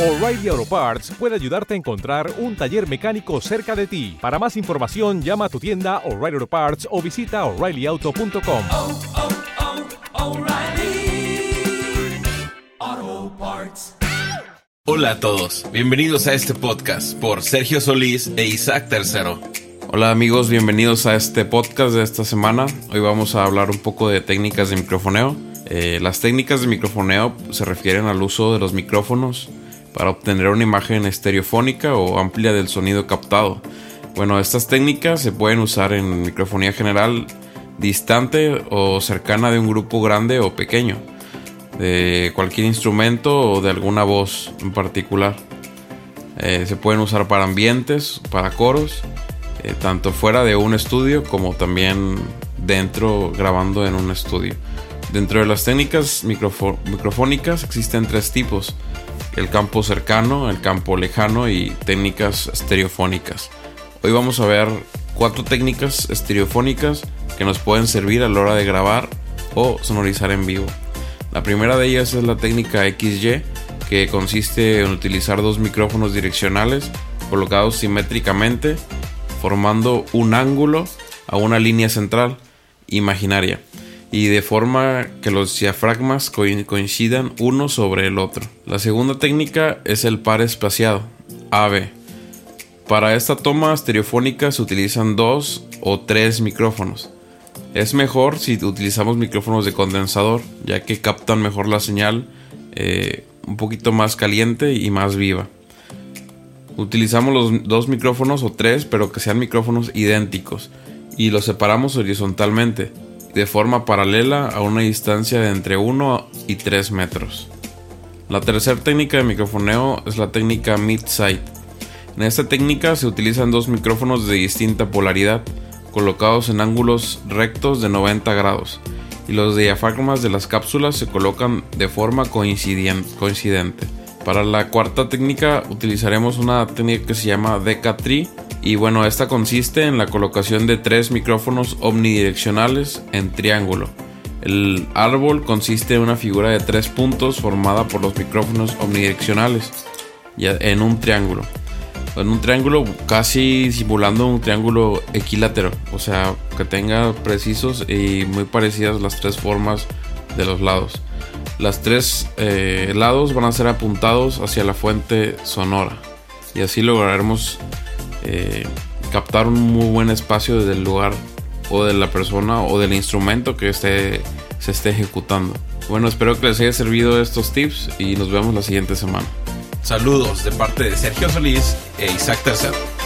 O'Reilly Auto Parts puede ayudarte a encontrar un taller mecánico cerca de ti. Para más información, llama a tu tienda O'Reilly Auto Parts o visita oreillyauto.com. oh, oh, Parts. Hola a todos, bienvenidos a este podcast por Sergio Solís e Isaac Tercero. Hola amigos, bienvenidos a este podcast de esta semana. Hoy vamos a hablar un poco de técnicas de microfoneo. Eh, las técnicas de microfoneo se refieren al uso de los micrófonos para obtener una imagen estereofónica o amplia del sonido captado. Bueno, estas técnicas se pueden usar en microfonía general distante o cercana de un grupo grande o pequeño, de cualquier instrumento o de alguna voz en particular. Eh, se pueden usar para ambientes, para coros, eh, tanto fuera de un estudio como también dentro grabando en un estudio. Dentro de las técnicas microfónicas existen tres tipos. El campo cercano, el campo lejano y técnicas estereofónicas. Hoy vamos a ver cuatro técnicas estereofónicas que nos pueden servir a la hora de grabar o sonorizar en vivo. La primera de ellas es la técnica XY, que consiste en utilizar dos micrófonos direccionales colocados simétricamente, formando un ángulo a una línea central imaginaria y de forma que los diafragmas coin- coincidan uno sobre el otro. La segunda técnica es el par espaciado, AB. Para esta toma estereofónica se utilizan dos o tres micrófonos. Es mejor si utilizamos micrófonos de condensador, ya que captan mejor la señal eh, un poquito más caliente y más viva. Utilizamos los dos micrófonos o tres, pero que sean micrófonos idénticos y los separamos horizontalmente, de forma paralela a una distancia de entre 1 y 3 metros. La tercera técnica de microfoneo es la técnica mid-side. En esta técnica se utilizan dos micrófonos de distinta polaridad, colocados en ángulos rectos de 90 grados, y los diafragmas de las cápsulas se colocan de forma coincidente. Para la cuarta técnica utilizaremos una técnica que se llama Deca-Tree y bueno, esta consiste en la colocación de tres micrófonos omnidireccionales en triángulo. El árbol consiste en una figura de tres puntos formada por los micrófonos omnidireccionales en un triángulo. En un triángulo casi simulando un triángulo equilátero, o sea, que tenga precisos y muy parecidas las tres formas de los lados. Las tres eh, lados van a ser apuntados hacia la fuente sonora y así lograremos eh, captar un muy buen espacio desde el lugar o de la persona o del instrumento que esté, se esté ejecutando. Bueno, espero que les haya servido estos tips y nos vemos la siguiente semana. Saludos de parte de Sergio Solís e Isaac Tercero.